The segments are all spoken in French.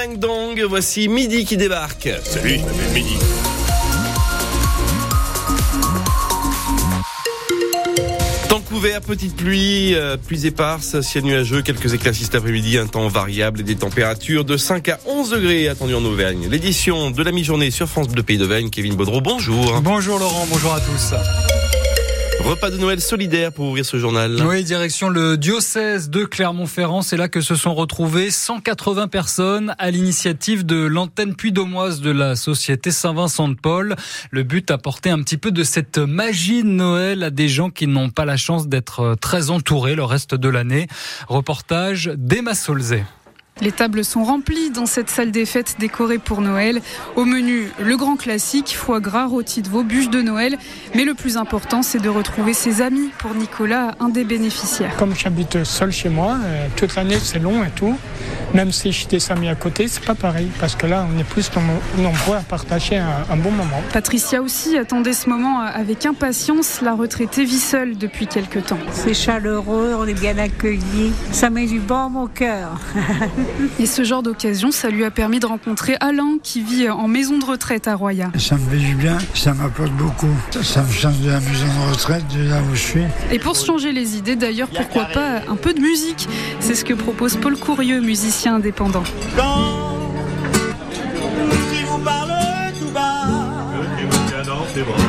Ding Dong, voici Midi qui débarque. Salut, je m'appelle Midi. Temps couvert, petite pluie, euh, pluie éparse, ciel nuageux, quelques éclaircies cet après-midi, un temps variable et des températures de 5 à 11 degrés attendues en Auvergne. L'édition de la mi-journée sur France Bleu Pays d'Auvergne, Kevin Baudreau, bonjour. Bonjour Laurent, bonjour à tous. Repas de Noël solidaire pour ouvrir ce journal. Oui, direction le diocèse de Clermont-Ferrand. C'est là que se sont retrouvées 180 personnes à l'initiative de l'antenne puy-domoise de la société Saint-Vincent de Paul. Le but, apporter un petit peu de cette magie de Noël à des gens qui n'ont pas la chance d'être très entourés le reste de l'année. Reportage d'Emma Solzé. Les tables sont remplies dans cette salle des fêtes décorée pour Noël. Au menu, le grand classique, foie gras, rôti de veau, bûche de Noël. Mais le plus important, c'est de retrouver ses amis. Pour Nicolas, un des bénéficiaires. Comme j'habite seul chez moi, euh, toute l'année c'est long et tout. Même si j'ai des amis à côté, c'est pas pareil. Parce que là, on est plus nombreux à partager un, un bon moment. Patricia aussi attendait ce moment avec impatience. La retraitée vit seule depuis quelques temps. C'est chaleureux, on est bien accueillis. Ça met du bon à mon cœur. Et ce genre d'occasion, ça lui a permis de rencontrer Alain qui vit en maison de retraite à Roya. Ça me fait du bien, ça m'apporte beaucoup. Ça me change de la maison de retraite, de là où je suis. Et pour se changer les idées, d'ailleurs, pourquoi pas un peu de musique? C'est ce que propose Paul Courieux, musicien indépendant. Quand il vous parle tout bas,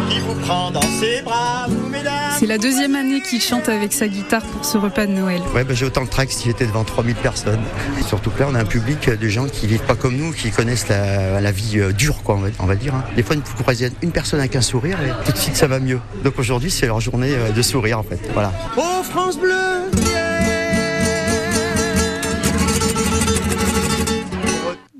qui vous prend dans ses bras. C'est la deuxième année qu'il chante avec sa guitare pour ce repas de Noël. Ouais, bah, j'ai autant le trac si j'étais devant 3000 personnes. Surtout que là, on a un public de gens qui vivent pas comme nous, qui connaissent la, la vie euh, dure, quoi, on va, on va dire. hein. Des fois, vous croisez une personne avec un sourire et tout de suite, ça va mieux. Donc aujourd'hui, c'est leur journée euh, de sourire, en fait. Voilà. Oh France Bleu,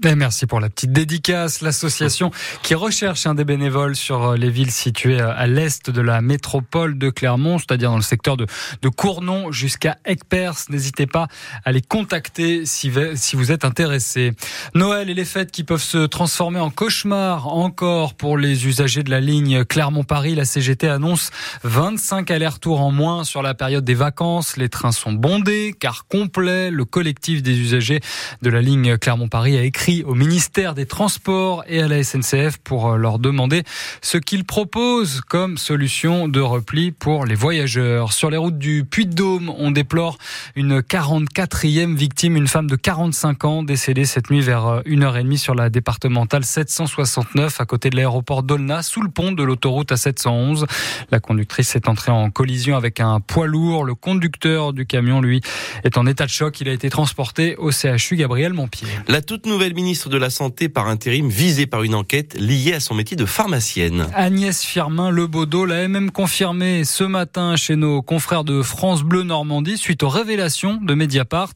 Et merci pour la petite dédicace. L'association qui recherche un des bénévoles sur les villes situées à l'est de la métropole de Clermont, c'est-à-dire dans le secteur de, Cournon jusqu'à Aiguepers. N'hésitez pas à les contacter si, si vous êtes intéressé. Noël et les fêtes qui peuvent se transformer en cauchemar encore pour les usagers de la ligne Clermont-Paris. La CGT annonce 25 allers-retours en moins sur la période des vacances. Les trains sont bondés, car complets. Le collectif des usagers de la ligne Clermont-Paris a écrit au ministère des Transports et à la SNCF pour leur demander ce qu'ils proposent comme solution de repli pour les voyageurs. Sur les routes du Puy-de-Dôme, on déplore une 44e victime, une femme de 45 ans décédée cette nuit vers 1h30 sur la départementale 769 à côté de l'aéroport d'Olna, sous le pont de l'autoroute A711. La conductrice est entrée en collision avec un poids lourd. Le conducteur du camion, lui, est en état de choc. Il a été transporté au CHU Gabriel Montpied. La toute nouvelle ministre de la Santé par intérim visée par une enquête liée à son métier de pharmacienne. Agnès Firmin Lebaudot l'a même confirmé ce matin chez nos confrères de France Bleu Normandie suite aux révélations de Mediapart.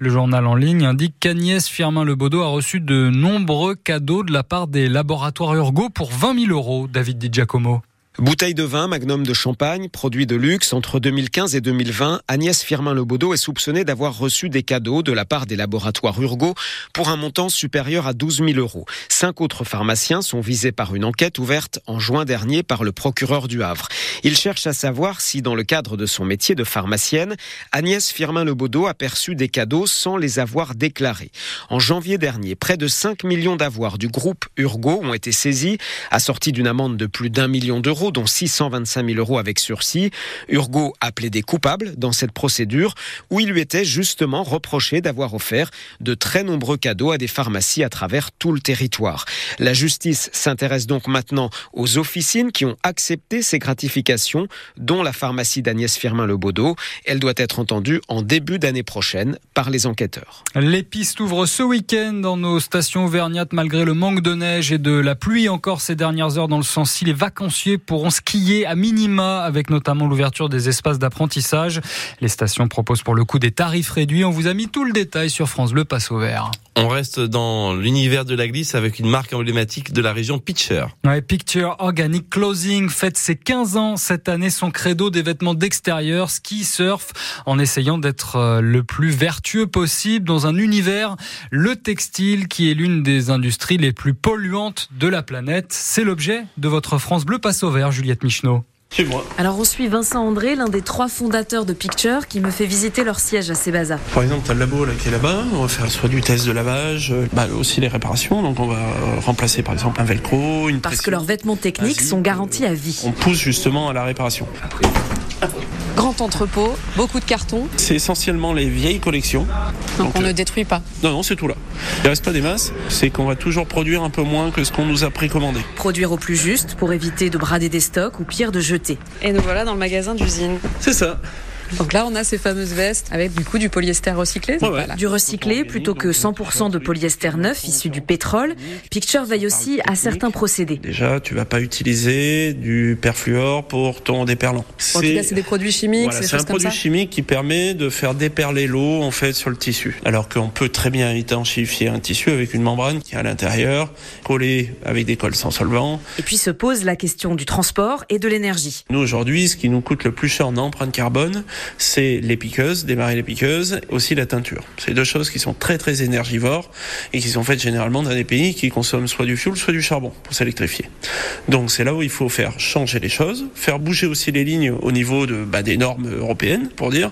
Le journal en ligne indique qu'Agnès Firmin Lebaudot a reçu de nombreux cadeaux de la part des laboratoires Urgo pour 20 000 euros. David Di Giacomo. Bouteille de vin, magnum de champagne, produits de luxe. Entre 2015 et 2020, Agnès Firmin-Lebaudot est soupçonnée d'avoir reçu des cadeaux de la part des laboratoires Urgo pour un montant supérieur à 12 000 euros. Cinq autres pharmaciens sont visés par une enquête ouverte en juin dernier par le procureur du Havre. Il cherche à savoir si, dans le cadre de son métier de pharmacienne, Agnès Firmin-Lebaudot a perçu des cadeaux sans les avoir déclarés. En janvier dernier, près de 5 millions d'avoirs du groupe Urgo ont été saisis, assortis d'une amende de plus d'un million d'euros dont 625 000 euros avec sursis. Urgo a plaidé coupable dans cette procédure où il lui était justement reproché d'avoir offert de très nombreux cadeaux à des pharmacies à travers tout le territoire. La justice s'intéresse donc maintenant aux officines qui ont accepté ces gratifications, dont la pharmacie d'Agnès Firmin-Lebaudot. Elle doit être entendue en début d'année prochaine par les enquêteurs. Les pistes ouvrent ce week-end dans nos stations auvergnates malgré le manque de neige et de la pluie encore ces dernières heures dans le sens Les vacanciers pourront skier à minima avec notamment l'ouverture des espaces d'apprentissage. Les stations proposent pour le coup des tarifs réduits. On vous a mis tout le détail sur France Bleu Passe au Vert. On reste dans l'univers de la glisse avec une marque emblématique de la région Pitcher. Ouais, Picture Organic Clothing fête ses 15 ans cette année. Son credo des vêtements d'extérieur, ski, surf, en essayant d'être le plus vertueux possible dans un univers, le textile, qui est l'une des industries les plus polluantes de la planète. C'est l'objet de votre France Bleu Passe au Vert, Juliette Michneau. C'est moi. Alors on suit Vincent André, l'un des trois fondateurs de Picture, qui me fait visiter leur siège à Sebasa. Par exemple, tu as le labo là, qui est là-bas. On va faire soit du test de lavage, euh, bah, aussi les réparations. Donc on va euh, remplacer par exemple un velcro, une Parce pression. que leurs vêtements techniques sont garantis à vie. On pousse justement à la réparation. Grand entrepôt, beaucoup de cartons, C'est essentiellement les vieilles collections. donc on euh, ne détruit pas. Non, non, c'est tout là. Il reste pas des masses. C'est qu'on va toujours produire un peu moins que ce qu'on nous a précommandé. Produire au plus juste pour éviter de brader des stocks ou pire de jeter. Et nous voilà dans le magasin d'usine. C'est ça. Donc là, on a ces fameuses vestes avec du coup du polyester recyclé. Ouais, ouais. Voilà. Du recyclé plutôt que 100% de polyester neuf issu du pétrole. Picture veille aussi à certains procédés. Déjà, tu vas pas utiliser du perfluor pour ton déperlant. En tout cas, c'est des produits chimiques, Voilà, c'est des c'est un produit chimique qui permet de faire déperler l'eau en fait sur le tissu. Alors qu'on peut très bien étanchéifier un tissu avec une membrane qui est à l'intérieur, collée avec des cols sans solvant. Et puis se pose la question du transport et de l'énergie. Nous aujourd'hui, ce qui nous coûte le plus cher en empreinte carbone, c'est les piqueuses, démarrer les piqueuses, aussi la teinture. C'est deux choses qui sont très très énergivores et qui sont faites généralement dans des pays qui consomment soit du fioul, soit du charbon pour s'électrifier. Donc c'est là où il faut faire changer les choses, faire bouger aussi les lignes au niveau de, bah, des normes européennes pour dire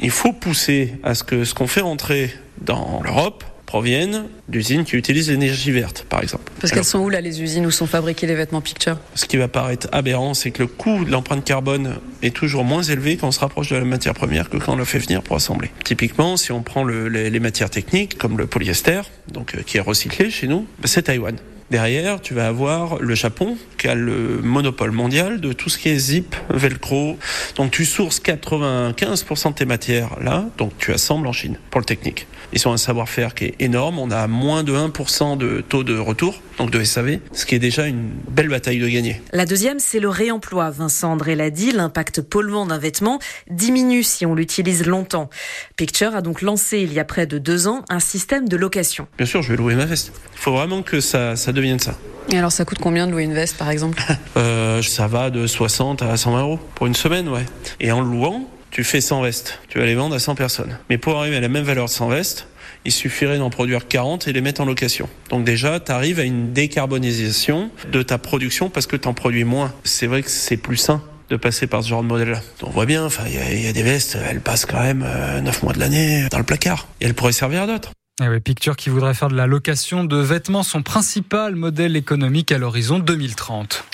il faut pousser à ce que ce qu'on fait rentrer dans l'Europe provienne d'usines qui utilisent l'énergie verte, par exemple. Parce qu'elles sont où là les usines où sont fabriqués les vêtements Picture? ce qui va paraître aberrant, c'est que le coût de l'empreinte carbone est toujours moins élevé quand on se rapproche de la matière première que quand on la fait venir pour assembler. Typiquement, si on prend le- les, les matières techniques, comme le polyester, donc euh, qui est recyclé chez nous, ben, c'est Taïwan. Derrière, tu vas avoir le Japon qui a le monopole mondial de tout ce qui est zip, velcro. Donc tu sources 95% de tes matières là, donc tu assembles en Chine pour le technique. Ils ont un savoir-faire qui est énorme. On a moins de 1% de taux de retour, donc de SAV, ce qui est déjà une belle bataille de gagner. La deuxième, c'est le réemploi. Vincent André l'a dit, l'impact polluant d'un vêtement diminue si on l'utilise longtemps. Picture a donc lancé il y a près de deux ans un système de location. Bien sûr, je vais louer ma veste. Il faut vraiment que ça, ça devienne ça. Et alors ça coûte combien de louer une veste par exemple? Euh, ça va de 60 à 120 euros pour une semaine, ouais. Et en louant, tu fais 100 vestes. Tu vas les vendre à 100 personnes. Mais pour arriver à la même valeur de 100 vestes, il suffirait d'en produire 40 et les mettre en location. Donc déjà, tu arrives à une décarbonisation de ta production parce que tu en produis moins. C'est vrai que c'est plus sain de passer par ce genre de modèle-là. On voit bien, enfin, il y, a- il y a des vestes, elles passent quand même 9 mois de l'année dans le placard. Et elles pourraient servir à d'autres. Oui, Picture qui voudrait faire de la location de vêtements son principal modèle économique à l'horizon 2030.